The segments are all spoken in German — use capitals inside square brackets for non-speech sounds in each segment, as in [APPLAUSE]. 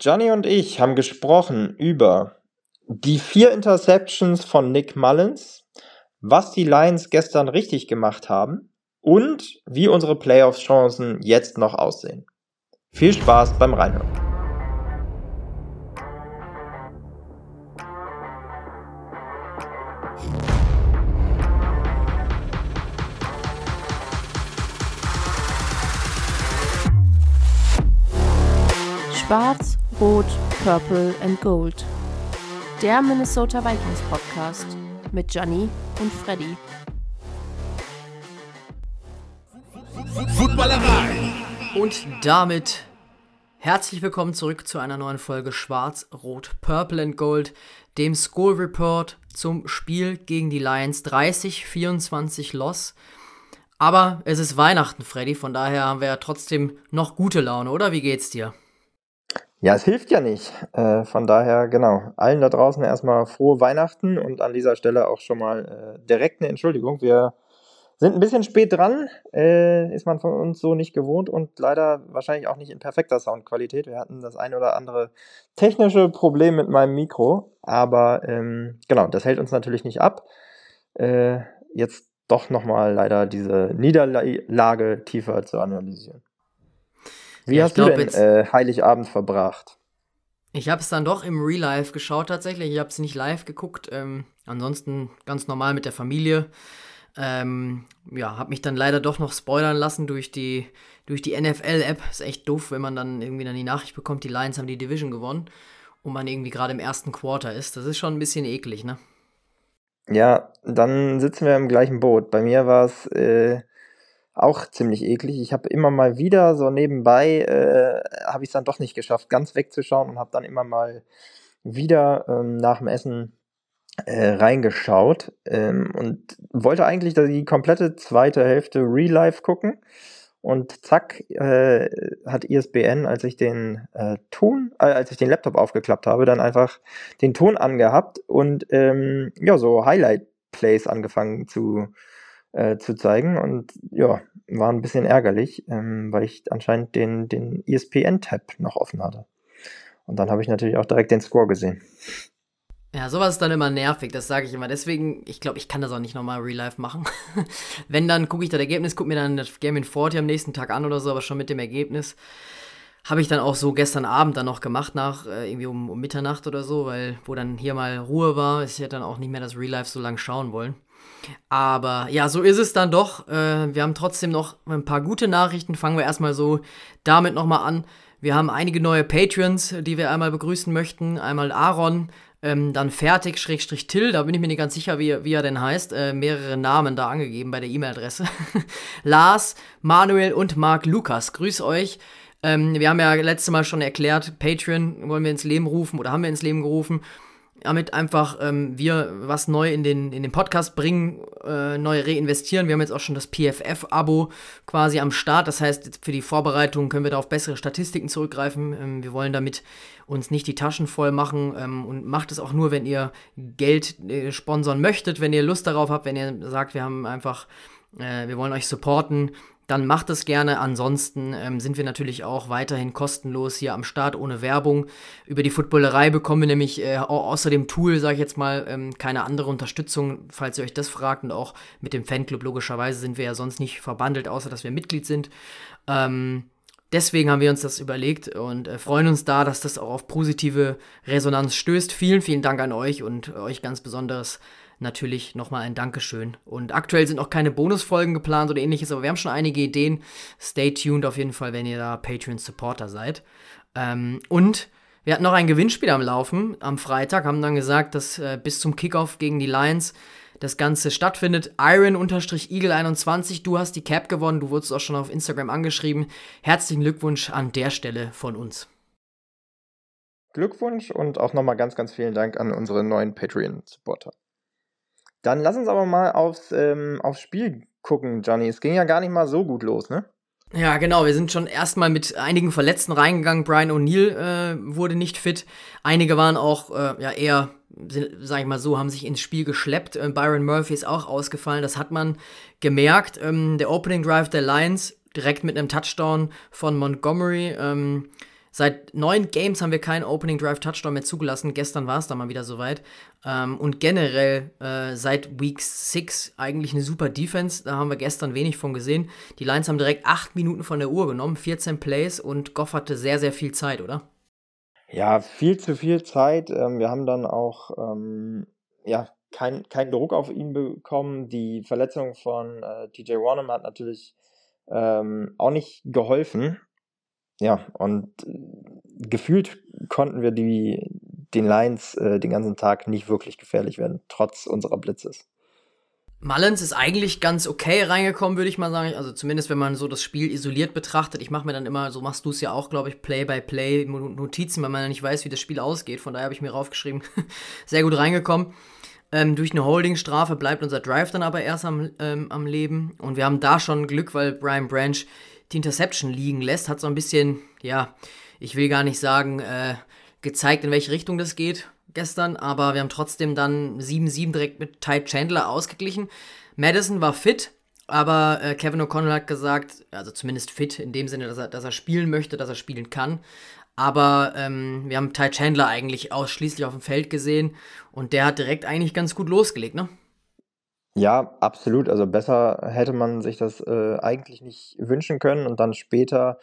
Johnny und ich haben gesprochen über die vier Interceptions von Nick Mullins, was die Lions gestern richtig gemacht haben und wie unsere Playoffs-Chancen jetzt noch aussehen. Viel Spaß beim Reinhören. Schwarz, Rot, Purple and Gold. Der Minnesota Vikings Podcast mit Johnny und Freddy. Footballerei. Und damit herzlich willkommen zurück zu einer neuen Folge Schwarz, Rot, Purple and Gold, dem Score Report zum Spiel gegen die Lions 30-24 Loss. Aber es ist Weihnachten, Freddy, von daher haben wir ja trotzdem noch gute Laune, oder? Wie geht's dir? Ja, es hilft ja nicht. Äh, von daher, genau, allen da draußen erstmal frohe Weihnachten und an dieser Stelle auch schon mal äh, direkt eine Entschuldigung. Wir sind ein bisschen spät dran, äh, ist man von uns so nicht gewohnt und leider wahrscheinlich auch nicht in perfekter Soundqualität. Wir hatten das ein oder andere technische Problem mit meinem Mikro, aber ähm, genau, das hält uns natürlich nicht ab. Äh, jetzt doch nochmal leider diese Niederlage tiefer zu analysieren. Wie ja, hast du denn äh, Heiligabend verbracht? Ich habe es dann doch im Real Life geschaut tatsächlich. Ich habe es nicht live geguckt. Ähm, ansonsten ganz normal mit der Familie. Ähm, ja, habe mich dann leider doch noch spoilern lassen durch die, durch die NFL-App. Ist echt doof, wenn man dann irgendwie dann die Nachricht bekommt, die Lions haben die Division gewonnen und man irgendwie gerade im ersten Quarter ist. Das ist schon ein bisschen eklig, ne? Ja, dann sitzen wir im gleichen Boot. Bei mir war es äh, auch ziemlich eklig. Ich habe immer mal wieder so nebenbei, äh, habe ich es dann doch nicht geschafft, ganz wegzuschauen und habe dann immer mal wieder ähm, nach dem Essen äh, reingeschaut ähm, und wollte eigentlich die komplette zweite Hälfte Real Life gucken. Und zack, äh, hat ISBN, als ich den äh, Ton, äh, als ich den Laptop aufgeklappt habe, dann einfach den Ton angehabt und ähm, ja, so Highlight-Plays angefangen zu, äh, zu zeigen. Und ja, war ein bisschen ärgerlich, ähm, weil ich anscheinend den, den ESPN-Tab noch offen hatte. Und dann habe ich natürlich auch direkt den Score gesehen. Ja, sowas ist dann immer nervig, das sage ich immer. Deswegen, ich glaube, ich kann das auch nicht nochmal real life machen. [LAUGHS] Wenn, dann gucke ich das Ergebnis, gucke mir dann das Game in 40 am nächsten Tag an oder so, aber schon mit dem Ergebnis. Habe ich dann auch so gestern Abend dann noch gemacht, nach äh, irgendwie um, um Mitternacht oder so, weil wo dann hier mal Ruhe war. Ich hätte dann auch nicht mehr das Real Life so lang schauen wollen. Aber ja, so ist es dann doch. Äh, wir haben trotzdem noch ein paar gute Nachrichten. Fangen wir erstmal so damit nochmal an. Wir haben einige neue Patreons, die wir einmal begrüßen möchten. Einmal Aaron, ähm, dann Fertig, Schrägstrich Till, da bin ich mir nicht ganz sicher, wie, wie er denn heißt. Äh, mehrere Namen da angegeben bei der E-Mail-Adresse. [LAUGHS] Lars, Manuel und Marc Lukas. Grüß euch. Ähm, wir haben ja letztes Mal schon erklärt, Patreon wollen wir ins Leben rufen oder haben wir ins Leben gerufen damit einfach ähm, wir was neu in den, in den Podcast bringen, äh, neu reinvestieren. Wir haben jetzt auch schon das PFF-Abo quasi am Start. Das heißt, für die Vorbereitung können wir da auf bessere Statistiken zurückgreifen. Ähm, wir wollen damit uns nicht die Taschen voll machen ähm, und macht es auch nur, wenn ihr Geld äh, sponsern möchtet, wenn ihr Lust darauf habt, wenn ihr sagt, wir haben einfach, äh, wir wollen euch supporten dann macht es gerne. Ansonsten ähm, sind wir natürlich auch weiterhin kostenlos hier am Start ohne Werbung. Über die Footballerei bekommen wir nämlich äh, außer dem Tool, sage ich jetzt mal, ähm, keine andere Unterstützung, falls ihr euch das fragt. Und auch mit dem Fanclub logischerweise sind wir ja sonst nicht verbandelt, außer dass wir Mitglied sind. Ähm, deswegen haben wir uns das überlegt und äh, freuen uns da, dass das auch auf positive Resonanz stößt. Vielen, vielen Dank an euch und euch ganz besonders natürlich nochmal ein Dankeschön. Und aktuell sind auch keine Bonusfolgen geplant oder ähnliches, aber wir haben schon einige Ideen. Stay tuned auf jeden Fall, wenn ihr da Patreon-Supporter seid. Ähm, und wir hatten noch ein Gewinnspiel am Laufen am Freitag, haben dann gesagt, dass äh, bis zum Kickoff gegen die Lions das Ganze stattfindet. Iron-Eagle21, du hast die Cap gewonnen, du wurdest auch schon auf Instagram angeschrieben. Herzlichen Glückwunsch an der Stelle von uns. Glückwunsch und auch nochmal ganz, ganz vielen Dank an unsere neuen Patreon-Supporter. Dann lass uns aber mal aufs, ähm, aufs Spiel gucken, Johnny. Es ging ja gar nicht mal so gut los, ne? Ja, genau. Wir sind schon erstmal mit einigen Verletzten reingegangen. Brian O'Neill äh, wurde nicht fit. Einige waren auch äh, ja, eher, sag ich mal so, haben sich ins Spiel geschleppt. Äh, Byron Murphy ist auch ausgefallen. Das hat man gemerkt. Ähm, der Opening Drive der Lions direkt mit einem Touchdown von Montgomery. Ähm, Seit neun Games haben wir keinen Opening Drive Touchdown mehr zugelassen. Gestern war es dann mal wieder soweit. Ähm, und generell äh, seit Week 6 eigentlich eine super Defense. Da haben wir gestern wenig von gesehen. Die Lions haben direkt acht Minuten von der Uhr genommen, 14 Plays und Goff hatte sehr, sehr viel Zeit, oder? Ja, viel zu viel Zeit. Ähm, wir haben dann auch ähm, ja, keinen kein Druck auf ihn bekommen. Die Verletzung von äh, TJ Warnham hat natürlich ähm, auch nicht geholfen. Ja, und äh, gefühlt konnten wir die, den Lions äh, den ganzen Tag nicht wirklich gefährlich werden, trotz unserer Blitzes. Mullins ist eigentlich ganz okay reingekommen, würde ich mal sagen. Also zumindest, wenn man so das Spiel isoliert betrachtet. Ich mache mir dann immer, so machst du es ja auch, glaube ich, Play-by-Play Notizen, weil man ja nicht weiß, wie das Spiel ausgeht. Von daher habe ich mir raufgeschrieben, [LAUGHS] sehr gut reingekommen. Ähm, durch eine Holdingstrafe bleibt unser Drive dann aber erst am, ähm, am Leben. Und wir haben da schon Glück, weil Brian Branch die Interception liegen lässt. Hat so ein bisschen, ja, ich will gar nicht sagen, äh, gezeigt, in welche Richtung das geht gestern. Aber wir haben trotzdem dann 7-7 direkt mit Ty Chandler ausgeglichen. Madison war fit, aber äh, Kevin O'Connell hat gesagt, also zumindest fit in dem Sinne, dass er, dass er spielen möchte, dass er spielen kann. Aber ähm, wir haben Ty Chandler eigentlich ausschließlich auf dem Feld gesehen und der hat direkt eigentlich ganz gut losgelegt, ne? Ja, absolut. Also besser hätte man sich das äh, eigentlich nicht wünschen können. Und dann später,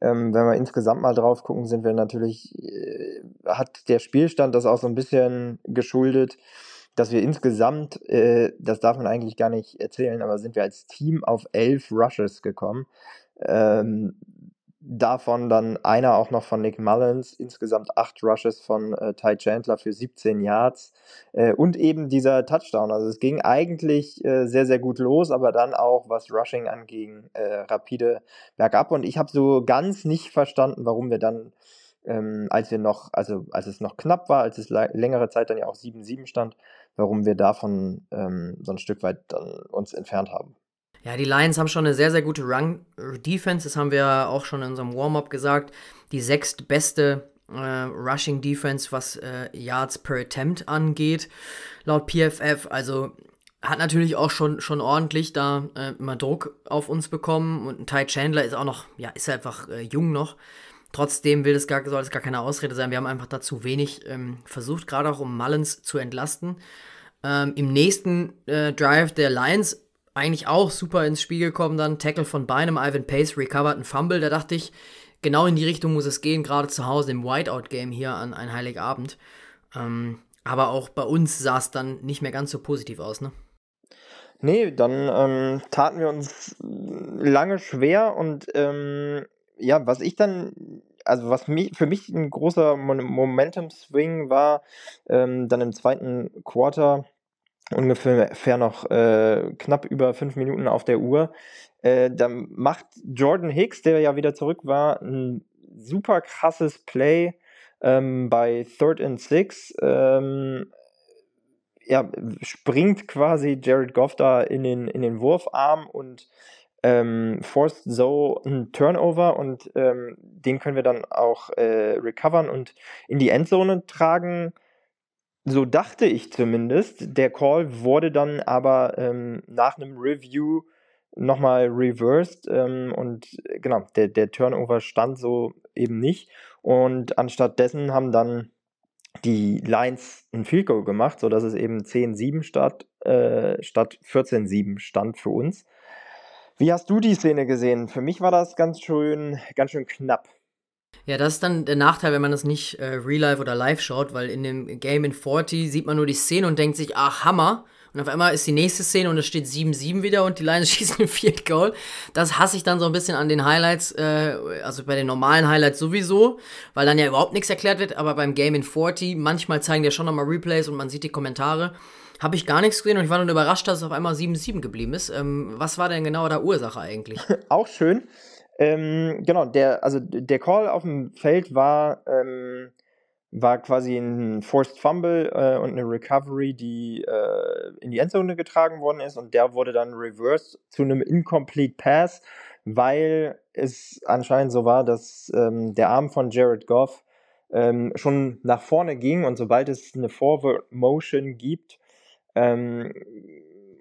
ähm, wenn wir insgesamt mal drauf gucken, sind wir natürlich, äh, hat der Spielstand das auch so ein bisschen geschuldet, dass wir insgesamt, äh, das darf man eigentlich gar nicht erzählen, aber sind wir als Team auf elf Rushes gekommen. Ähm, Davon dann einer auch noch von Nick Mullins, insgesamt acht Rushes von äh, Ty Chandler für 17 Yards äh, und eben dieser Touchdown. Also es ging eigentlich äh, sehr, sehr gut los, aber dann auch, was Rushing anging, äh, rapide bergab. Und ich habe so ganz nicht verstanden, warum wir dann, ähm, als wir noch, also als es noch knapp war, als es längere Zeit dann ja auch 7-7 stand, warum wir davon ähm, so ein Stück weit dann uns entfernt haben. Ja, die Lions haben schon eine sehr, sehr gute Run-Defense. Das haben wir auch schon in unserem Warm-up gesagt. Die sechstbeste äh, Rushing Defense, was äh, Yards per Attempt angeht, laut PFF. Also hat natürlich auch schon, schon ordentlich da äh, immer Druck auf uns bekommen. Und Ty Chandler ist auch noch, ja, ist einfach äh, jung noch. Trotzdem will das gar, soll es gar keine Ausrede sein. Wir haben einfach dazu wenig ähm, versucht, gerade auch um Mullins zu entlasten. Ähm, Im nächsten äh, Drive der Lions eigentlich auch super ins Spiel gekommen dann. Tackle von Beinem, Ivan Pace recovered ein Fumble. Da dachte ich, genau in die Richtung muss es gehen, gerade zu Hause im Whiteout-Game hier an ein Heiligabend. Ähm, aber auch bei uns sah es dann nicht mehr ganz so positiv aus, ne? Nee, dann ähm, taten wir uns lange schwer und ähm, ja, was ich dann, also was mich, für mich ein großer Momentum-Swing war, ähm, dann im zweiten Quarter ungefähr noch äh, knapp über fünf Minuten auf der Uhr. Äh, dann macht Jordan Hicks, der ja wieder zurück war, ein super krasses Play ähm, bei Third and Six. Ähm, ja, springt quasi Jared Goff da in den, in den Wurfarm und ähm, forced so ein Turnover und ähm, den können wir dann auch äh, recovern und in die Endzone tragen. So dachte ich zumindest. Der Call wurde dann aber ähm, nach einem Review nochmal reversed ähm, und äh, genau, der, der Turnover stand so eben nicht. Und anstatt dessen haben dann die Lions ein Field Goal gemacht, sodass es eben 10-7 statt, äh, statt 14-7 stand für uns. Wie hast du die Szene gesehen? Für mich war das ganz schön, ganz schön knapp. Ja, das ist dann der Nachteil, wenn man das nicht äh, real life oder live schaut, weil in dem Game in 40 sieht man nur die Szene und denkt sich, ach, Hammer. Und auf einmal ist die nächste Szene und es steht 7-7 wieder und die Lions [LAUGHS] schießen ein Field Goal. Das hasse ich dann so ein bisschen an den Highlights, äh, also bei den normalen Highlights sowieso, weil dann ja überhaupt nichts erklärt wird, aber beim Game in 40, manchmal zeigen die ja schon nochmal Replays und man sieht die Kommentare. Habe ich gar nichts gesehen und ich war dann überrascht, dass es auf einmal 7-7 geblieben ist. Ähm, was war denn genau der Ursache eigentlich? [LAUGHS] Auch schön. Ähm, genau, der, also der Call auf dem Feld war, ähm, war quasi ein Forced Fumble äh, und eine Recovery, die äh, in die Endzone getragen worden ist. Und der wurde dann reversed zu einem Incomplete Pass, weil es anscheinend so war, dass ähm, der Arm von Jared Goff ähm, schon nach vorne ging. Und sobald es eine Forward Motion gibt, ähm,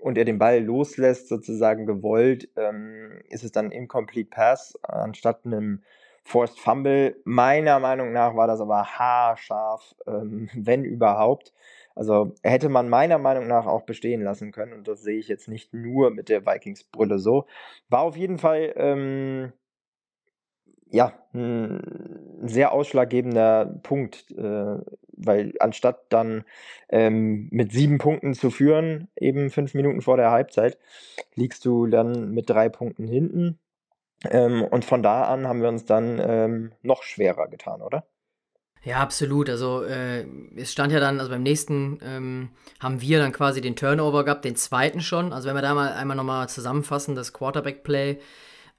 und er den Ball loslässt, sozusagen gewollt, ähm, ist es dann Incomplete Pass anstatt einem Forced Fumble. Meiner Meinung nach war das aber haarscharf, ähm, [LAUGHS] wenn überhaupt. Also hätte man meiner Meinung nach auch bestehen lassen können. Und das sehe ich jetzt nicht nur mit der Vikings-Brille so. War auf jeden Fall ähm, ja, ein sehr ausschlaggebender Punkt, äh, weil anstatt dann ähm, mit sieben Punkten zu führen, eben fünf Minuten vor der Halbzeit, liegst du dann mit drei Punkten hinten. Ähm, und von da an haben wir uns dann ähm, noch schwerer getan, oder? Ja, absolut. Also äh, es stand ja dann, also beim nächsten ähm, haben wir dann quasi den Turnover gehabt, den zweiten schon. Also wenn wir da mal einmal nochmal zusammenfassen, das Quarterback-Play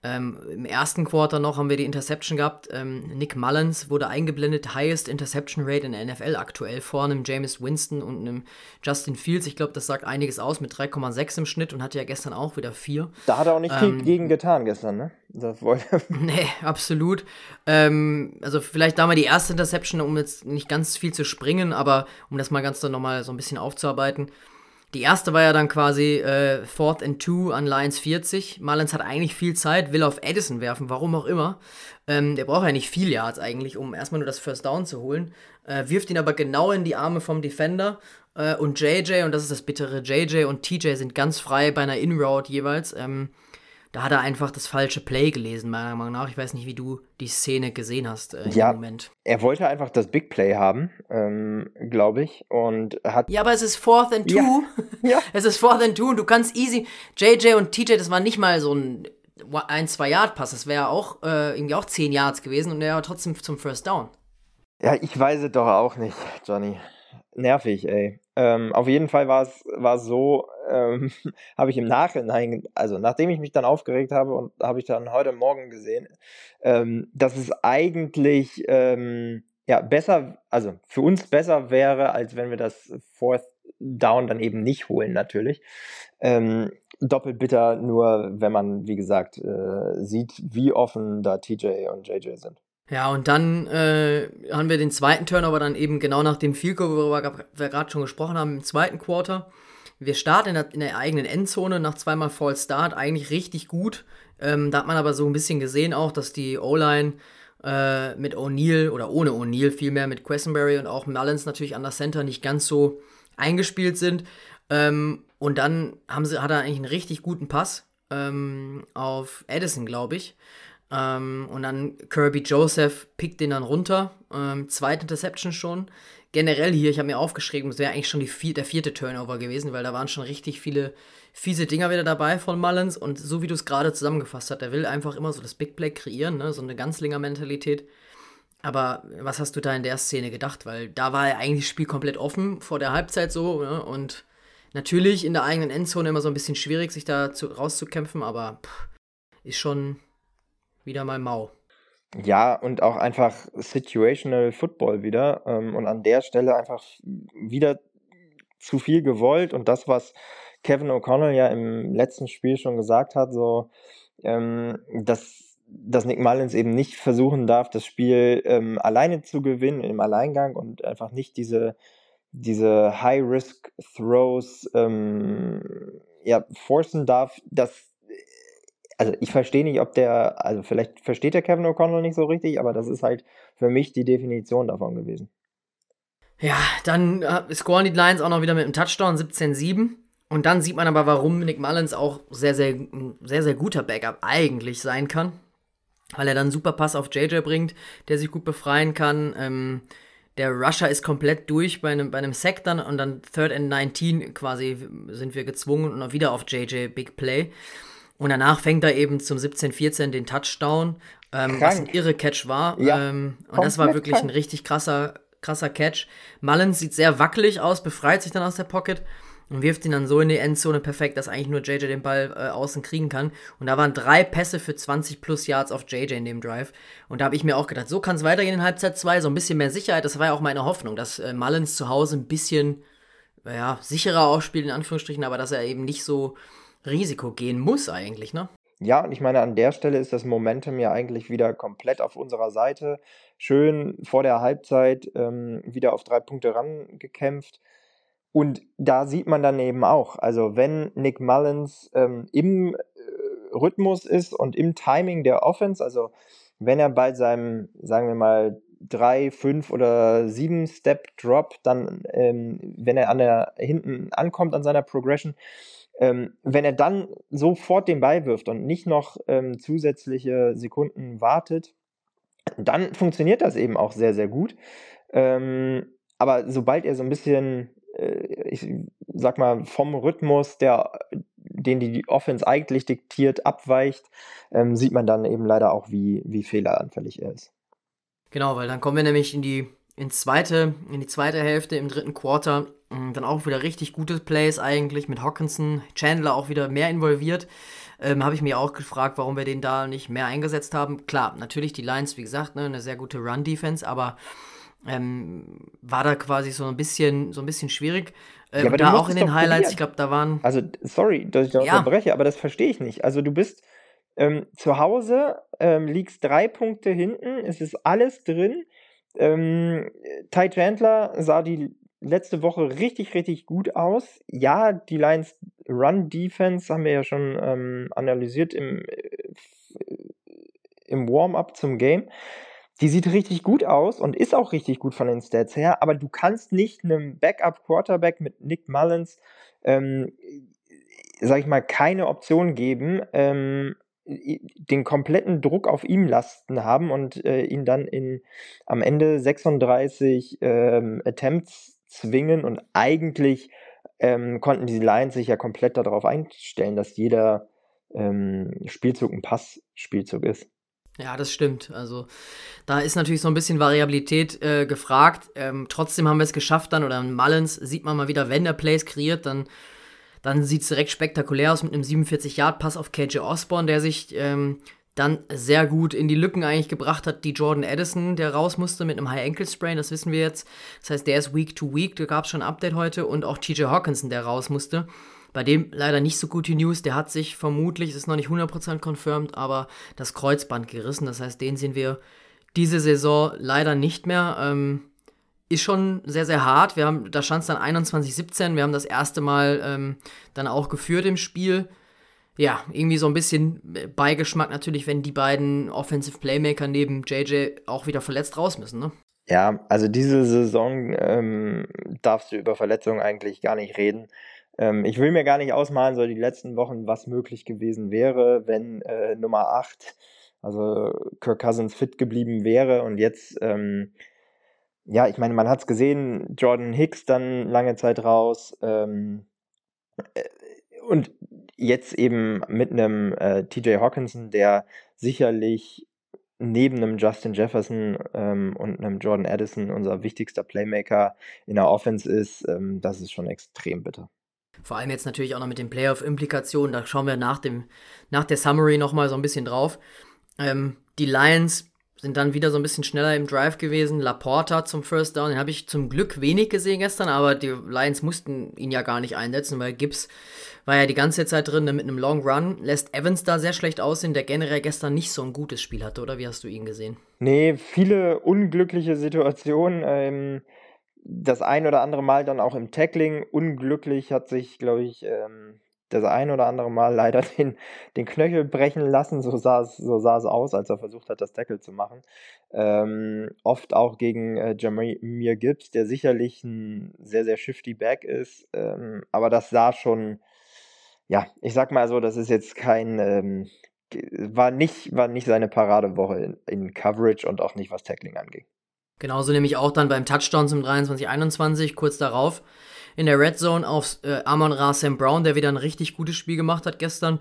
ähm, Im ersten Quarter noch haben wir die Interception gehabt. Ähm, Nick Mullins wurde eingeblendet, highest Interception Rate in der NFL aktuell vor einem James Winston und einem Justin Fields. Ich glaube, das sagt einiges aus mit 3,6 im Schnitt und hatte ja gestern auch wieder 4. Da hat er auch nicht ähm, viel gegen getan gestern, ne? Das wollte [LAUGHS] nee, absolut. Ähm, also vielleicht da mal die erste Interception, um jetzt nicht ganz viel zu springen, aber um das mal ganz dann nochmal so ein bisschen aufzuarbeiten. Die erste war ja dann quasi äh, Fourth and Two an Lions 40. Mullins hat eigentlich viel Zeit, will auf Edison werfen, warum auch immer. Ähm, der braucht ja nicht viel Yards eigentlich, um erstmal nur das First Down zu holen. Äh, wirft ihn aber genau in die Arme vom Defender. Äh, und JJ, und das ist das bittere, JJ und TJ sind ganz frei bei einer In-Route jeweils. Ähm, da hat er einfach das falsche Play gelesen, meiner Meinung nach. Ich weiß nicht, wie du die Szene gesehen hast äh, ja, Moment. Er wollte einfach das Big Play haben, ähm, glaube ich. Und hat. Ja, aber es ist Fourth and Two. Ja. [LAUGHS] ja. Es ist Fourth and Two und du kannst easy. JJ und TJ, das war nicht mal so ein ein, zwei Yard Pass. Das wäre auch äh, irgendwie auch zehn Yards gewesen und der war trotzdem zum First Down. Ja, ich weiß es doch auch nicht, Johnny. Nervig, ey. Ähm, auf jeden Fall war es so, ähm, [LAUGHS] habe ich im Nachhinein, also nachdem ich mich dann aufgeregt habe und habe ich dann heute Morgen gesehen, ähm, dass es eigentlich ähm, ja besser, also für uns besser wäre, als wenn wir das Fourth Down dann eben nicht holen, natürlich. Ähm, doppelt bitter, nur wenn man, wie gesagt, äh, sieht, wie offen da TJ und JJ sind. Ja, und dann äh, haben wir den zweiten Turnover dann eben genau nach dem Field worüber wir gerade schon gesprochen haben, im zweiten Quarter. Wir starten in der, in der eigenen Endzone nach zweimal False Start eigentlich richtig gut. Ähm, da hat man aber so ein bisschen gesehen auch, dass die O-Line äh, mit O'Neill oder ohne O'Neill vielmehr mit Questenberry und auch Mullins natürlich an der Center nicht ganz so eingespielt sind. Ähm, und dann haben sie, hat er eigentlich einen richtig guten Pass ähm, auf Edison, glaube ich. Ähm, und dann Kirby Joseph pickt den dann runter. Ähm, zweite Interception schon. Generell hier, ich habe mir aufgeschrieben, es wäre eigentlich schon vier, der vierte Turnover gewesen, weil da waren schon richtig viele fiese Dinger wieder dabei von Mullins. Und so wie du es gerade zusammengefasst hast, der will einfach immer so das Big Play kreieren, ne? so eine Ganzlinger-Mentalität. Aber was hast du da in der Szene gedacht? Weil da war ja eigentlich das Spiel komplett offen vor der Halbzeit so. Ne? Und natürlich in der eigenen Endzone immer so ein bisschen schwierig, sich da zu, rauszukämpfen, aber pff, ist schon wieder mal mau. Ja, und auch einfach Situational Football wieder. Ähm, und an der Stelle einfach wieder zu viel gewollt. Und das, was Kevin O'Connell ja im letzten Spiel schon gesagt hat, so, ähm, dass, dass Nick Mullins eben nicht versuchen darf, das Spiel ähm, alleine zu gewinnen, im Alleingang und einfach nicht diese, diese High-Risk-Throws ähm, ja, forcen darf, dass also ich verstehe nicht, ob der, also vielleicht versteht der Kevin O'Connell nicht so richtig, aber das ist halt für mich die Definition davon gewesen. Ja, dann äh, scoren die Lions auch noch wieder mit einem Touchdown 17-7. Und dann sieht man aber, warum Nick Mullins auch sehr, sehr, sehr, sehr guter Backup eigentlich sein kann. Weil er dann einen super Pass auf JJ bringt, der sich gut befreien kann. Ähm, der Rusher ist komplett durch bei einem, bei einem Sack dann und dann Third and 19 quasi sind wir gezwungen und wieder auf JJ Big Play. Und danach fängt er eben zum 17-14 den Touchdown, ähm, was ein irre Catch war. Ja, ähm, und das war wirklich krank. ein richtig krasser, krasser Catch. Mullins sieht sehr wackelig aus, befreit sich dann aus der Pocket und wirft ihn dann so in die Endzone perfekt, dass eigentlich nur JJ den Ball äh, außen kriegen kann. Und da waren drei Pässe für 20 plus Yards auf JJ in dem Drive. Und da habe ich mir auch gedacht, so kann es weitergehen in Halbzeit 2, so ein bisschen mehr Sicherheit. Das war ja auch meine Hoffnung, dass äh, Mullins zu Hause ein bisschen ja, sicherer ausspielt, in Anführungsstrichen, aber dass er eben nicht so Risiko gehen muss eigentlich, ne? Ja, und ich meine, an der Stelle ist das Momentum ja eigentlich wieder komplett auf unserer Seite. Schön vor der Halbzeit ähm, wieder auf drei Punkte rangekämpft. Und da sieht man dann eben auch, also wenn Nick Mullins ähm, im äh, Rhythmus ist und im Timing der Offense, also wenn er bei seinem, sagen wir mal, drei, fünf oder sieben Step Drop, dann, ähm, wenn er an der hinten ankommt an seiner Progression, ähm, wenn er dann sofort den Ball wirft und nicht noch ähm, zusätzliche Sekunden wartet, dann funktioniert das eben auch sehr, sehr gut. Ähm, aber sobald er so ein bisschen, äh, ich sag mal, vom Rhythmus, der, den die Offense eigentlich diktiert, abweicht, ähm, sieht man dann eben leider auch, wie, wie fehleranfällig er ist. Genau, weil dann kommen wir nämlich in die, in zweite, in die zweite Hälfte im dritten Quarter. Mm, dann auch wieder richtig gute Plays eigentlich mit Hawkinson, Chandler auch wieder mehr involviert. Ähm, Habe ich mir auch gefragt, warum wir den da nicht mehr eingesetzt haben. Klar, natürlich die Lions, wie gesagt, ne, eine sehr gute Run-Defense, aber ähm, war da quasi so ein bisschen, so ein bisschen schwierig. Ähm, ja, da auch in den Highlights, ich glaube, da waren. Also, sorry, dass ich da ja. unterbreche, aber das verstehe ich nicht. Also, du bist ähm, zu Hause, ähm, liegst drei Punkte hinten, es ist alles drin. Ähm, Ty Chandler sah die letzte Woche richtig, richtig gut aus. Ja, die Lions Run Defense haben wir ja schon ähm, analysiert im, äh, im Warm-up zum Game. Die sieht richtig gut aus und ist auch richtig gut von den Stats her, aber du kannst nicht einem Backup-Quarterback mit Nick Mullins, ähm, sag ich mal, keine Option geben, ähm, den kompletten Druck auf ihm lasten haben und äh, ihn dann in am Ende 36 ähm, Attempts zwingen und eigentlich ähm, konnten die Lions sich ja komplett darauf einstellen, dass jeder ähm, Spielzug ein Passspielzug ist. Ja, das stimmt. Also da ist natürlich so ein bisschen Variabilität äh, gefragt. Ähm, trotzdem haben wir es geschafft dann, oder in Mullins sieht man mal wieder, wenn der Plays kreiert, dann, dann sieht es direkt spektakulär aus mit einem 47-Yard-Pass auf KJ Osborne, der sich ähm, dann sehr gut in die Lücken eigentlich gebracht hat, die Jordan Addison, der raus musste mit einem High Ankle Sprain, das wissen wir jetzt. Das heißt, der ist Week to Week, da gab es schon ein Update heute und auch TJ Hawkinson, der raus musste. Bei dem leider nicht so gute News. Der hat sich vermutlich, es ist noch nicht 100% confirmed, aber das Kreuzband gerissen. Das heißt, den sehen wir diese Saison leider nicht mehr. Ähm, ist schon sehr, sehr hart. Wir haben, da stand es dann 21-17. Wir haben das erste Mal ähm, dann auch geführt im Spiel. Ja, irgendwie so ein bisschen Beigeschmack natürlich, wenn die beiden Offensive Playmaker neben JJ auch wieder verletzt raus müssen, ne? Ja, also diese Saison ähm, darfst du über Verletzungen eigentlich gar nicht reden. Ähm, ich will mir gar nicht ausmalen, so die letzten Wochen, was möglich gewesen wäre, wenn äh, Nummer 8, also Kirk Cousins, fit geblieben wäre und jetzt, ähm, ja, ich meine, man hat es gesehen, Jordan Hicks dann lange Zeit raus ähm, äh, und jetzt eben mit einem äh, TJ Hawkinson, der sicherlich neben einem Justin Jefferson ähm, und einem Jordan Addison unser wichtigster Playmaker in der Offense ist, ähm, das ist schon extrem bitter. Vor allem jetzt natürlich auch noch mit den Playoff-Implikationen. Da schauen wir nach, dem, nach der Summary nochmal so ein bisschen drauf. Ähm, die Lions sind dann wieder so ein bisschen schneller im Drive gewesen. Laporta zum First Down, den habe ich zum Glück wenig gesehen gestern, aber die Lions mussten ihn ja gar nicht einsetzen, weil Gibbs war ja die ganze Zeit drin mit einem Long Run. Lässt Evans da sehr schlecht aussehen, der generell gestern nicht so ein gutes Spiel hatte, oder wie hast du ihn gesehen? Nee, viele unglückliche Situationen. Ähm, das ein oder andere Mal dann auch im Tackling. Unglücklich hat sich, glaube ich, ähm, das ein oder andere Mal leider [LAUGHS] den, den Knöchel brechen lassen. So sah, es, so sah aus, als er versucht hat, das Tackle zu machen. Ähm, oft auch gegen äh, Jameer Gibbs, der sicherlich ein sehr, sehr shifty Back ist. Ähm, aber das sah schon, ja, ich sag mal so, das ist jetzt kein, ähm, war, nicht, war nicht seine Paradewoche in, in Coverage und auch nicht, was Tackling angeht. Genauso nämlich auch dann beim Touchdown zum 23-21, kurz darauf in der Red Zone auf äh, Amon Ra Sam Brown, der wieder ein richtig gutes Spiel gemacht hat gestern.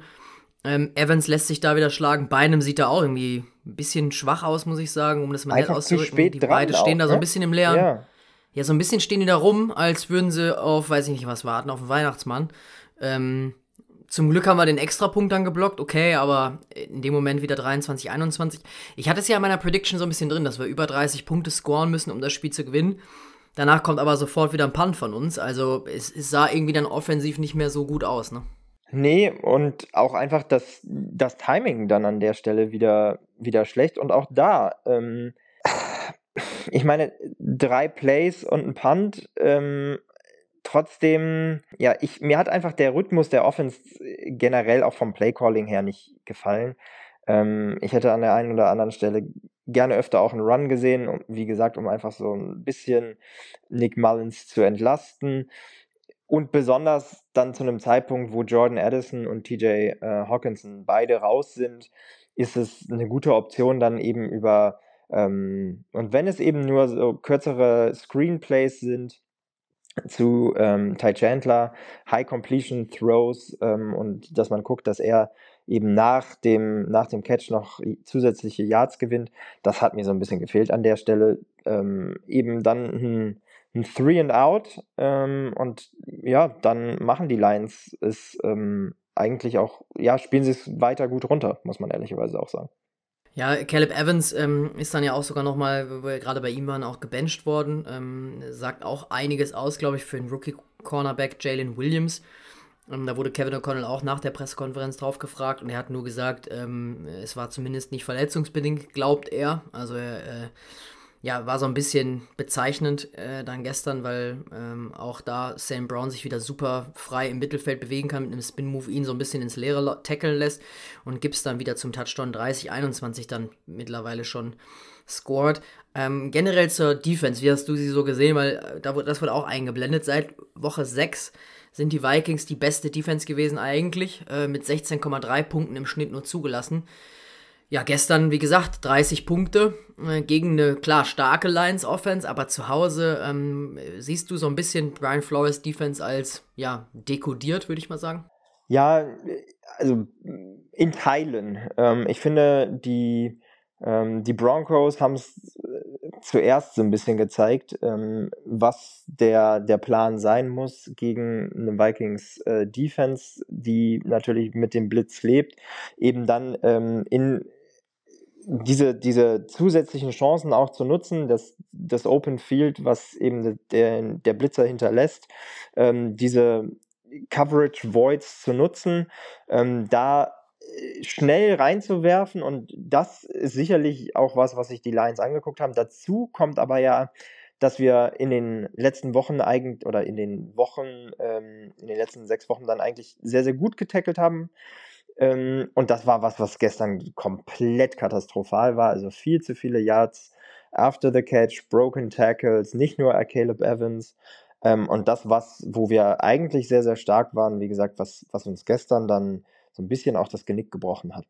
Ähm, Evans lässt sich da wieder schlagen. Beinem sieht er auch irgendwie ein bisschen schwach aus, muss ich sagen, um das mal nett auszudrücken. Die beiden stehen da so ein ne? bisschen im Leeren. Ja. ja. so ein bisschen stehen die da rum, als würden sie auf, weiß ich nicht was warten, auf den Weihnachtsmann. Ähm, zum Glück haben wir den Extrapunkt dann geblockt, okay, aber in dem Moment wieder 23, 21. Ich hatte es ja in meiner Prediction so ein bisschen drin, dass wir über 30 Punkte scoren müssen, um das Spiel zu gewinnen. Danach kommt aber sofort wieder ein Punt von uns. Also es, es sah irgendwie dann offensiv nicht mehr so gut aus, ne? Nee, und auch einfach das, das Timing dann an der Stelle wieder, wieder schlecht. Und auch da, ähm, ich meine, drei Plays und ein Punt ähm, trotzdem, ja, ich, mir hat einfach der Rhythmus der Offense generell auch vom Playcalling her nicht gefallen. Ähm, ich hätte an der einen oder anderen Stelle gerne öfter auch einen Run gesehen, um, wie gesagt, um einfach so ein bisschen Nick Mullins zu entlasten. Und besonders dann zu einem Zeitpunkt, wo Jordan Addison und TJ äh, Hawkinson beide raus sind, ist es eine gute Option, dann eben über, ähm, und wenn es eben nur so kürzere Screenplays sind, zu ähm, Ty Chandler, High Completion Throws ähm, und dass man guckt, dass er eben nach dem, nach dem Catch noch zusätzliche Yards gewinnt. Das hat mir so ein bisschen gefehlt an der Stelle. Ähm, eben dann ein, ein Three and Out ähm, und ja, dann machen die Lions es ähm, eigentlich auch, ja, spielen sie es weiter gut runter, muss man ehrlicherweise auch sagen. Ja, Caleb Evans ähm, ist dann ja auch sogar nochmal, wo wir gerade bei ihm waren, auch gebencht worden. Ähm, sagt auch einiges aus, glaube ich, für den Rookie-Cornerback Jalen Williams. Ähm, da wurde Kevin O'Connell auch nach der Pressekonferenz drauf gefragt und er hat nur gesagt, ähm, es war zumindest nicht verletzungsbedingt, glaubt er. Also er äh, ja, war so ein bisschen bezeichnend äh, dann gestern, weil ähm, auch da Sam Brown sich wieder super frei im Mittelfeld bewegen kann, mit einem Spin-Move ihn so ein bisschen ins Leere tackeln lässt und Gibbs dann wieder zum Touchdown 30-21 dann mittlerweile schon scored. Ähm, generell zur Defense, wie hast du sie so gesehen? Weil äh, da, das wird auch eingeblendet. Seit Woche 6 sind die Vikings die beste Defense gewesen eigentlich, äh, mit 16,3 Punkten im Schnitt nur zugelassen. Ja, gestern, wie gesagt, 30 Punkte äh, gegen eine klar starke Lions Offense, aber zu Hause ähm, siehst du so ein bisschen Brian Flores Defense als ja dekodiert, würde ich mal sagen. Ja, also in Teilen. Ähm, ich finde, die, ähm, die Broncos haben es äh, zuerst so ein bisschen gezeigt, ähm, was der, der Plan sein muss gegen eine Vikings äh, Defense, die natürlich mit dem Blitz lebt, eben dann ähm, in diese, diese zusätzlichen Chancen auch zu nutzen, das, das Open Field, was eben der, der Blitzer hinterlässt, ähm, diese Coverage Voids zu nutzen, ähm, da äh, schnell reinzuwerfen und das ist sicherlich auch was, was sich die Lions angeguckt haben. Dazu kommt aber ja, dass wir in den letzten Wochen eigentlich oder in den Wochen, ähm, in den letzten sechs Wochen dann eigentlich sehr, sehr gut getackelt haben. Ähm, und das war was, was gestern komplett katastrophal war. Also viel zu viele Yards after the catch, broken tackles, nicht nur Caleb Evans. Ähm, und das, was, wo wir eigentlich sehr, sehr stark waren, wie gesagt, was, was uns gestern dann so ein bisschen auch das Genick gebrochen hat.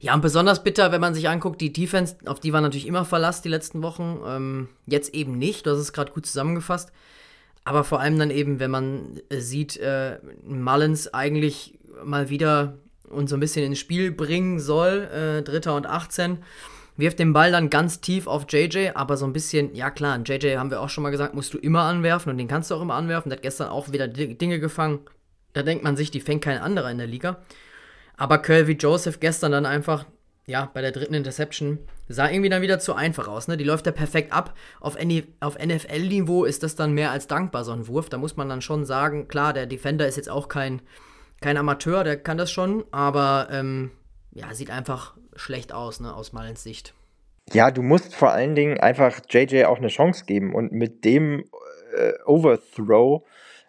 Ja, und besonders bitter, wenn man sich anguckt, die Defense, auf die war natürlich immer Verlass die letzten Wochen. Ähm, jetzt eben nicht, das ist gerade gut zusammengefasst. Aber vor allem dann eben, wenn man äh, sieht, äh, Mullins eigentlich mal wieder uns so ein bisschen ins Spiel bringen soll, äh, Dritter und 18, wirft den Ball dann ganz tief auf JJ, aber so ein bisschen, ja klar, JJ haben wir auch schon mal gesagt, musst du immer anwerfen und den kannst du auch immer anwerfen. Der hat gestern auch wieder Dinge gefangen. Da denkt man sich, die fängt kein anderer in der Liga. Aber Kirby Joseph gestern dann einfach ja, bei der dritten Interception sah irgendwie dann wieder zu einfach aus. Ne? Die läuft ja perfekt ab. Auf, auf NFL-Niveau ist das dann mehr als dankbar, so ein Wurf. Da muss man dann schon sagen, klar, der Defender ist jetzt auch kein, kein Amateur, der kann das schon, aber ähm, ja, sieht einfach schlecht aus, ne, aus Malens Sicht. Ja, du musst vor allen Dingen einfach JJ auch eine Chance geben und mit dem äh, Overthrow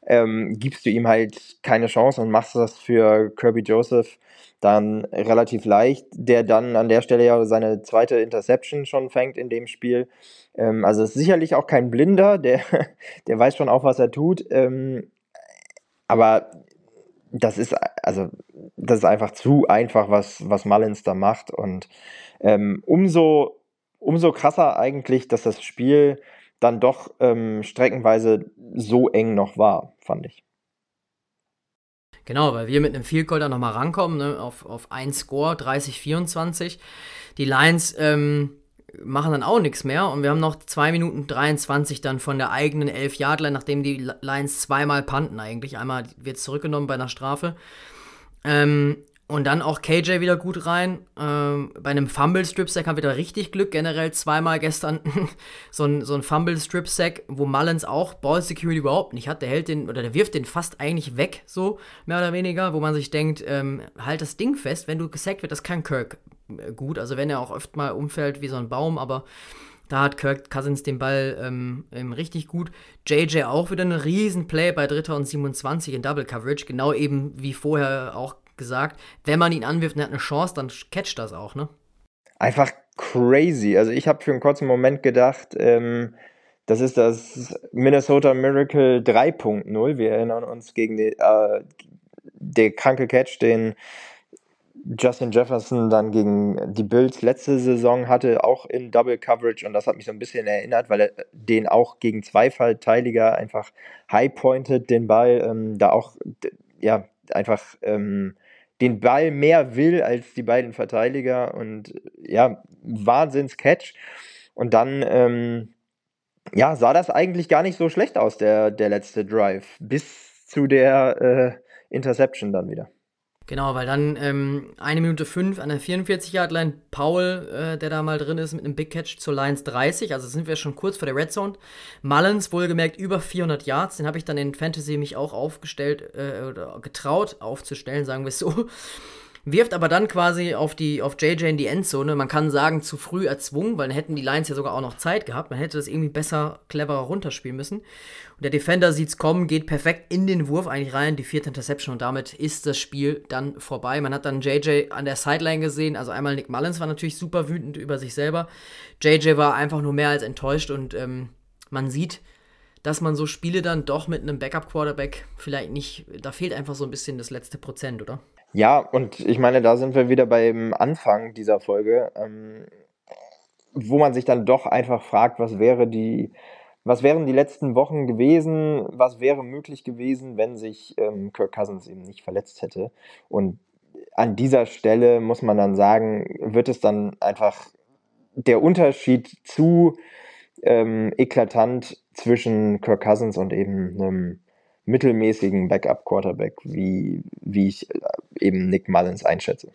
ähm, gibst du ihm halt keine Chance und machst das für Kirby Joseph dann relativ leicht, der dann an der Stelle ja seine zweite Interception schon fängt in dem Spiel. Ähm, also ist sicherlich auch kein Blinder, der, [LAUGHS] der weiß schon auch, was er tut. Ähm, aber das ist also das ist einfach zu einfach, was, was Mullins da macht. Und ähm, umso, umso krasser eigentlich, dass das Spiel dann doch ähm, streckenweise so eng noch war, fand ich. Genau, weil wir mit einem Field Goal dann nochmal rankommen, ne, auf, auf ein Score, 30-24. Die Lions ähm, machen dann auch nichts mehr und wir haben noch 2 Minuten 23 dann von der eigenen 11-Yard-Line, nachdem die Lions zweimal panten eigentlich. Einmal wird zurückgenommen bei einer Strafe. Ähm, und dann auch KJ wieder gut rein. Ähm, bei einem Fumble-Strip-Sack haben wir da richtig Glück. Generell zweimal gestern [LAUGHS] so ein, so ein Fumble-Strip-Sack, wo Mullins auch Ball-Security überhaupt nicht hat. Der hält den, oder der wirft den fast eigentlich weg, so mehr oder weniger, wo man sich denkt, ähm, halt das Ding fest, wenn du gesackt wird, das kann Kirk äh, gut. Also wenn er auch oft mal umfällt wie so ein Baum, aber Da hat Kirk Cousins den Ball ähm, ähm, richtig gut. JJ auch wieder ein Riesenplay bei Dritter und 27 in Double Coverage. Genau eben wie vorher auch gesagt. Wenn man ihn anwirft und er hat eine Chance, dann catcht das auch, ne? Einfach crazy. Also ich habe für einen kurzen Moment gedacht, ähm, das ist das Minnesota Miracle 3.0. Wir erinnern uns gegen die, äh, der kranke Catch, den Justin Jefferson dann gegen die Bills letzte Saison hatte, auch in Double Coverage und das hat mich so ein bisschen erinnert, weil er den auch gegen Zweifalteiliger einfach high-pointed, den Ball, ähm, da auch, ja, einfach ähm, den Ball mehr will als die beiden Verteidiger und ja, Wahnsinns-Catch. Und dann, ähm, ja, sah das eigentlich gar nicht so schlecht aus, der, der letzte Drive, bis zu der äh, Interception dann wieder. Genau, weil dann ähm, eine Minute fünf an der 44-Yard-Line Paul, äh, der da mal drin ist, mit einem Big Catch zur Lions 30. Also sind wir schon kurz vor der Red Zone. Mullins, wohlgemerkt, über 400 Yards. Den habe ich dann in Fantasy mich auch aufgestellt, äh, oder getraut aufzustellen, sagen wir es so wirft aber dann quasi auf, die, auf JJ in die Endzone. Man kann sagen, zu früh erzwungen, weil dann hätten die Lions ja sogar auch noch Zeit gehabt. Man hätte das irgendwie besser, cleverer runterspielen müssen. Und der Defender sieht es kommen, geht perfekt in den Wurf eigentlich rein, die vierte Interception und damit ist das Spiel dann vorbei. Man hat dann JJ an der Sideline gesehen, also einmal Nick Mullins war natürlich super wütend über sich selber. JJ war einfach nur mehr als enttäuscht und ähm, man sieht, dass man so Spiele dann doch mit einem Backup-Quarterback vielleicht nicht, da fehlt einfach so ein bisschen das letzte Prozent, oder? Ja, und ich meine, da sind wir wieder beim Anfang dieser Folge, ähm, wo man sich dann doch einfach fragt, was wäre die, was wären die letzten Wochen gewesen, was wäre möglich gewesen, wenn sich ähm, Kirk Cousins eben nicht verletzt hätte. Und an dieser Stelle muss man dann sagen, wird es dann einfach der Unterschied zu ähm, eklatant zwischen Kirk Cousins und eben einem mittelmäßigen Backup-Quarterback, wie, wie ich äh, eben Nick Mullins einschätze.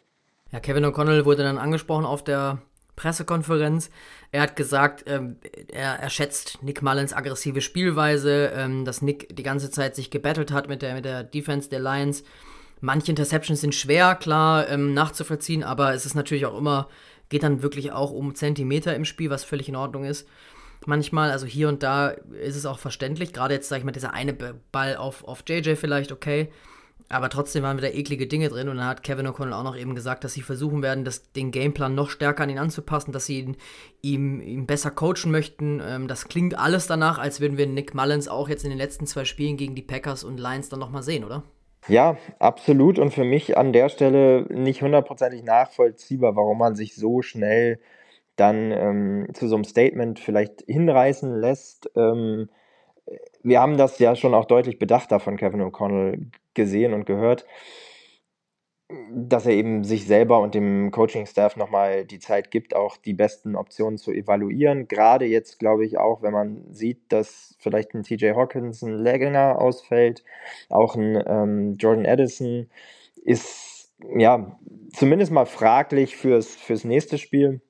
Ja, Kevin O'Connell wurde dann angesprochen auf der Pressekonferenz. Er hat gesagt, ähm, er, er schätzt Nick Mullins aggressive Spielweise, ähm, dass Nick die ganze Zeit sich gebettelt hat mit der, mit der Defense der Lions. Manche Interceptions sind schwer, klar, ähm, nachzuvollziehen, aber es ist natürlich auch immer, geht dann wirklich auch um Zentimeter im Spiel, was völlig in Ordnung ist manchmal. Also hier und da ist es auch verständlich. Gerade jetzt, sag ich mal, dieser eine Ball auf, auf JJ vielleicht, okay. Aber trotzdem waren wieder eklige Dinge drin und dann hat Kevin O'Connell auch noch eben gesagt, dass sie versuchen werden, das, den Gameplan noch stärker an ihn anzupassen, dass sie ihn, ihm, ihm besser coachen möchten. Ähm, das klingt alles danach, als würden wir Nick Mullins auch jetzt in den letzten zwei Spielen gegen die Packers und Lions dann nochmal sehen, oder? Ja, absolut. Und für mich an der Stelle nicht hundertprozentig nachvollziehbar, warum man sich so schnell dann ähm, zu so einem Statement vielleicht hinreißen lässt. Ähm, wir haben das ja schon auch deutlich bedachter von Kevin O'Connell gesehen und gehört, dass er eben sich selber und dem Coaching-Staff nochmal die Zeit gibt, auch die besten Optionen zu evaluieren. Gerade jetzt, glaube ich, auch, wenn man sieht, dass vielleicht ein TJ Hawkins ein länger ausfällt, auch ein ähm, Jordan Addison ist ja zumindest mal fraglich fürs, fürs nächste Spiel.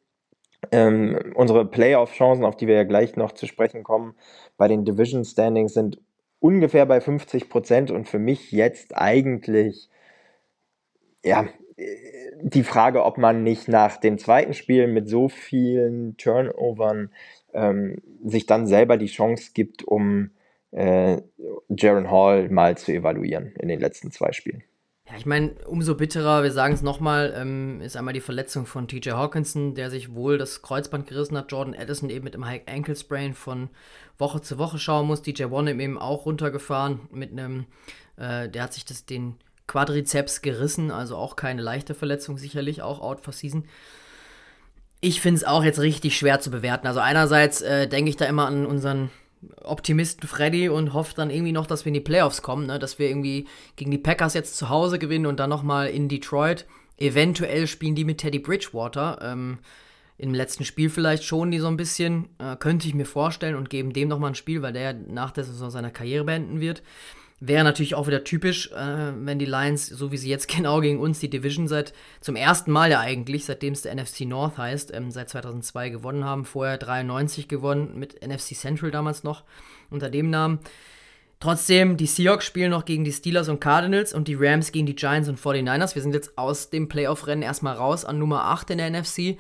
Ähm, unsere Playoff-Chancen, auf die wir ja gleich noch zu sprechen kommen, bei den Division Standings sind ungefähr bei 50 Prozent und für mich jetzt eigentlich, ja, die Frage, ob man nicht nach dem zweiten Spiel mit so vielen Turnovern ähm, sich dann selber die Chance gibt, um äh, Jaron Hall mal zu evaluieren in den letzten zwei Spielen. Ja, ich meine, umso bitterer, wir sagen es nochmal, ähm, ist einmal die Verletzung von TJ Hawkinson, der sich wohl das Kreuzband gerissen hat. Jordan Addison eben mit einem High Ankle Sprain von Woche zu Woche schauen muss. DJ One eben auch runtergefahren mit einem, äh, der hat sich das, den Quadrizeps gerissen, also auch keine leichte Verletzung, sicherlich auch out for season. Ich finde es auch jetzt richtig schwer zu bewerten. Also einerseits äh, denke ich da immer an unseren Optimisten Freddy und hofft dann irgendwie noch, dass wir in die Playoffs kommen, ne? dass wir irgendwie gegen die Packers jetzt zu Hause gewinnen und dann nochmal in Detroit. Eventuell spielen die mit Teddy Bridgewater. Ähm, Im letzten Spiel vielleicht schon die so ein bisschen, äh, könnte ich mir vorstellen und geben dem nochmal ein Spiel, weil der nach der Saison seine Karriere beenden wird. Wäre natürlich auch wieder typisch, äh, wenn die Lions, so wie sie jetzt [LAUGHS] genau gegen uns die Division seit zum ersten Mal ja eigentlich, seitdem es der NFC North heißt, ähm, seit 2002 gewonnen haben. Vorher 93 gewonnen mit NFC Central damals noch unter dem Namen. Trotzdem, die Seahawks spielen noch gegen die Steelers und Cardinals und die Rams gegen die Giants und 49ers. Wir sind jetzt aus dem Playoff-Rennen erstmal raus an Nummer 8 in der NFC.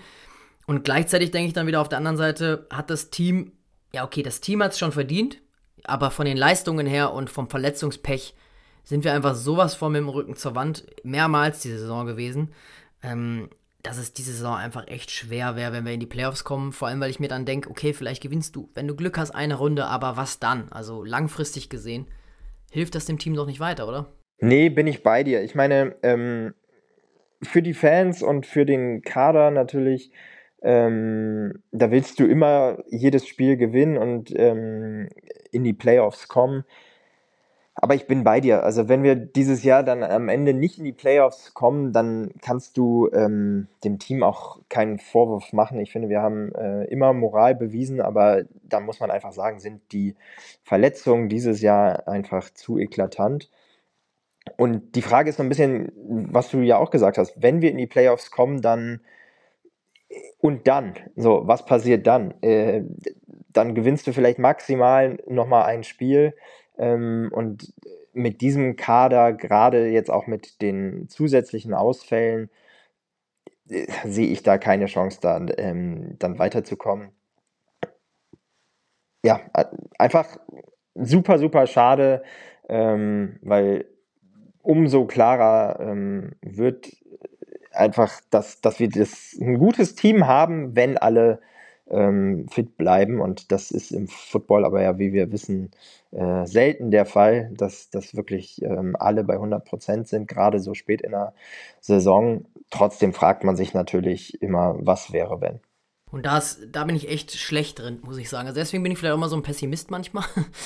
Und gleichzeitig denke ich dann wieder auf der anderen Seite, hat das Team, ja okay, das Team hat es schon verdient, aber von den Leistungen her und vom Verletzungspech sind wir einfach sowas vor mit dem Rücken zur Wand, mehrmals diese Saison gewesen, ähm, dass es diese Saison einfach echt schwer wäre, wenn wir in die Playoffs kommen. Vor allem, weil ich mir dann denke, okay, vielleicht gewinnst du, wenn du Glück hast, eine Runde, aber was dann? Also langfristig gesehen, hilft das dem Team doch nicht weiter, oder? Nee, bin ich bei dir. Ich meine, ähm, für die Fans und für den Kader natürlich, ähm, da willst du immer jedes Spiel gewinnen und ähm, in die Playoffs kommen. Aber ich bin bei dir. Also wenn wir dieses Jahr dann am Ende nicht in die Playoffs kommen, dann kannst du ähm, dem Team auch keinen Vorwurf machen. Ich finde, wir haben äh, immer Moral bewiesen, aber da muss man einfach sagen, sind die Verletzungen dieses Jahr einfach zu eklatant. Und die Frage ist so ein bisschen, was du ja auch gesagt hast, wenn wir in die Playoffs kommen, dann und dann, so, was passiert dann? Äh, dann gewinnst du vielleicht maximal nochmal ein Spiel ähm, und mit diesem Kader, gerade jetzt auch mit den zusätzlichen Ausfällen, äh, sehe ich da keine Chance, dann, ähm, dann weiterzukommen. Ja, einfach super, super schade, ähm, weil umso klarer ähm, wird einfach, dass, dass wir das, ein gutes Team haben, wenn alle ähm, fit bleiben. Und das ist im Football aber ja, wie wir wissen, äh, selten der Fall, dass, dass wirklich ähm, alle bei 100 Prozent sind, gerade so spät in der Saison. Trotzdem fragt man sich natürlich immer, was wäre, wenn. Und das, da bin ich echt schlecht drin, muss ich sagen. Also deswegen bin ich vielleicht auch immer so ein Pessimist manchmal.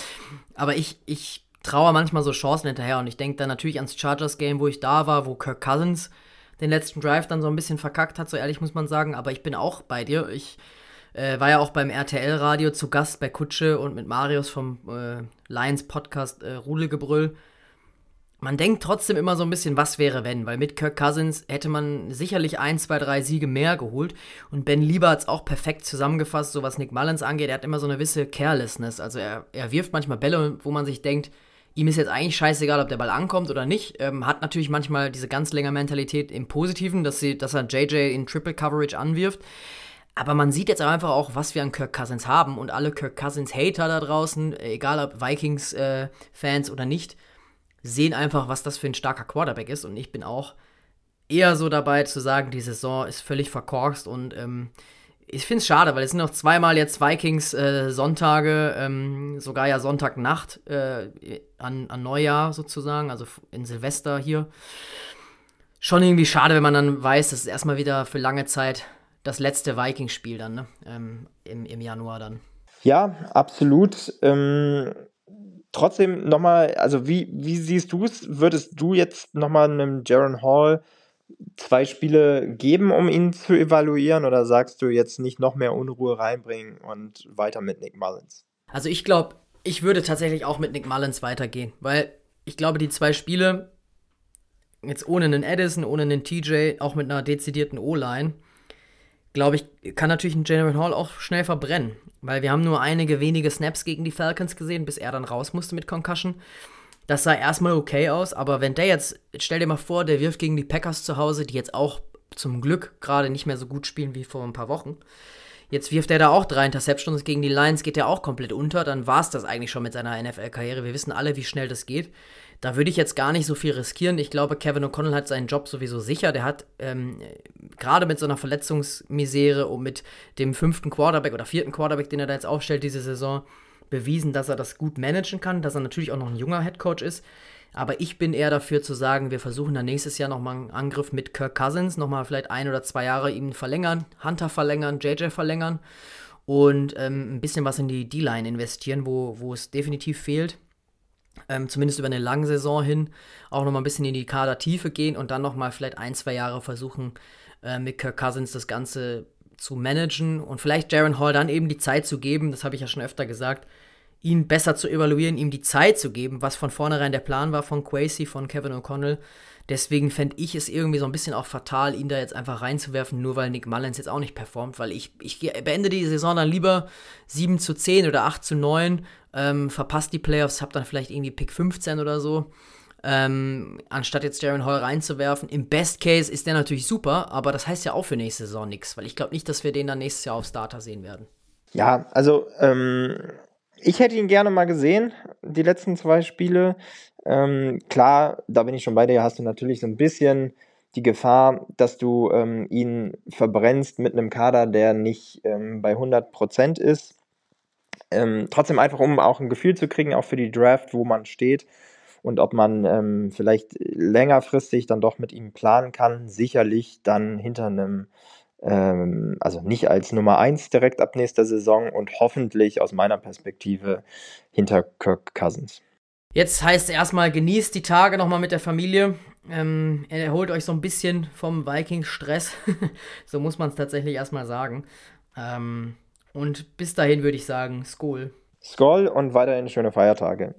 [LAUGHS] Aber ich, ich traue manchmal so Chancen hinterher. Und ich denke dann natürlich ans Chargers-Game, wo ich da war, wo Kirk Cousins den letzten Drive dann so ein bisschen verkackt hat, so ehrlich muss man sagen. Aber ich bin auch bei dir. Ich äh, war ja auch beim RTL-Radio zu Gast bei Kutsche und mit Marius vom äh, Lions-Podcast äh, Rudelgebrüll. Man denkt trotzdem immer so ein bisschen, was wäre wenn, weil mit Kirk Cousins hätte man sicherlich ein, zwei, drei Siege mehr geholt. Und Ben Lieber hat es auch perfekt zusammengefasst, so was Nick Mullins angeht. Er hat immer so eine gewisse Carelessness. Also er, er wirft manchmal Bälle, wo man sich denkt, ihm ist jetzt eigentlich scheißegal, ob der Ball ankommt oder nicht. Ähm, hat natürlich manchmal diese ganz länger Mentalität im Positiven, dass, sie, dass er JJ in Triple Coverage anwirft. Aber man sieht jetzt einfach auch, was wir an Kirk Cousins haben und alle Kirk Cousins Hater da draußen, egal ob Vikings-Fans äh, oder nicht, sehen einfach, was das für ein starker Quarterback ist. Und ich bin auch eher so dabei zu sagen, die Saison ist völlig verkorkst und ähm, ich finde es schade, weil es sind noch zweimal jetzt Vikings äh, Sonntage, ähm, sogar ja Sonntagnacht äh, an, an Neujahr sozusagen, also in Silvester hier. Schon irgendwie schade, wenn man dann weiß, dass es erstmal wieder für lange Zeit das letzte Vikings-Spiel dann, ne? Ähm, im, im Januar dann. Ja, absolut. Ähm, trotzdem nochmal, also wie, wie siehst du es? Würdest du jetzt nochmal einem Jaron Hall zwei Spiele geben, um ihn zu evaluieren, oder sagst du jetzt nicht noch mehr Unruhe reinbringen und weiter mit Nick Mullins? Also ich glaube, ich würde tatsächlich auch mit Nick Mullins weitergehen, weil ich glaube, die zwei Spiele, jetzt ohne einen Edison, ohne einen TJ, auch mit einer dezidierten O-Line, glaube ich, kann natürlich ein General Hall auch schnell verbrennen. Weil wir haben nur einige wenige Snaps gegen die Falcons gesehen, bis er dann raus musste mit Concussion. Das sah erstmal okay aus, aber wenn der jetzt, stell dir mal vor, der wirft gegen die Packers zu Hause, die jetzt auch zum Glück gerade nicht mehr so gut spielen wie vor ein paar Wochen. Jetzt wirft er da auch drei Interceptions gegen die Lions, geht er auch komplett unter. Dann war es das eigentlich schon mit seiner NFL-Karriere. Wir wissen alle, wie schnell das geht. Da würde ich jetzt gar nicht so viel riskieren. Ich glaube, Kevin O'Connell hat seinen Job sowieso sicher. Der hat ähm, gerade mit so einer Verletzungsmisere und mit dem fünften Quarterback oder vierten Quarterback, den er da jetzt aufstellt diese Saison, bewiesen, dass er das gut managen kann, dass er natürlich auch noch ein junger Headcoach ist. Aber ich bin eher dafür zu sagen, wir versuchen dann nächstes Jahr nochmal einen Angriff mit Kirk Cousins, nochmal vielleicht ein oder zwei Jahre ihm verlängern, Hunter verlängern, JJ verlängern und ähm, ein bisschen was in die D-Line investieren, wo, wo es definitiv fehlt ähm, zumindest über eine lange Saison hin, auch nochmal ein bisschen in die Kadertiefe gehen und dann nochmal vielleicht ein, zwei Jahre versuchen, äh, mit Kirk Cousins das Ganze zu managen und vielleicht Jaron Hall dann eben die Zeit zu geben, das habe ich ja schon öfter gesagt, ihn besser zu evaluieren, ihm die Zeit zu geben, was von vornherein der Plan war von Quasey, von Kevin O'Connell. Deswegen fände ich es irgendwie so ein bisschen auch fatal, ihn da jetzt einfach reinzuwerfen, nur weil Nick Mullins jetzt auch nicht performt, weil ich, ich beende die Saison dann lieber 7 zu 10 oder 8 zu 9 ähm, verpasst die Playoffs, hab dann vielleicht irgendwie Pick 15 oder so. ähm, anstatt jetzt Jaron Hall reinzuwerfen. Im Best Case ist der natürlich super, aber das heißt ja auch für nächste Saison nichts, weil ich glaube nicht, dass wir den dann nächstes Jahr auf Starter sehen werden. Ja, also ähm, ich hätte ihn gerne mal gesehen, die letzten zwei Spiele. Ähm, klar, da bin ich schon bei dir, hast du natürlich so ein bisschen die Gefahr, dass du ähm, ihn verbrennst mit einem Kader, der nicht ähm, bei 100% ist. Ähm, trotzdem einfach, um auch ein Gefühl zu kriegen, auch für die Draft, wo man steht und ob man ähm, vielleicht längerfristig dann doch mit ihm planen kann. Sicherlich dann hinter einem, ähm, also nicht als Nummer 1 direkt ab nächster Saison und hoffentlich aus meiner Perspektive hinter Kirk Cousins. Jetzt heißt erstmal, genießt die Tage nochmal mit der Familie. Ähm, erholt euch so ein bisschen vom Vikings-Stress. [LAUGHS] so muss man es tatsächlich erstmal sagen. Ähm, und bis dahin würde ich sagen, Skol. Skol und weiterhin schöne Feiertage.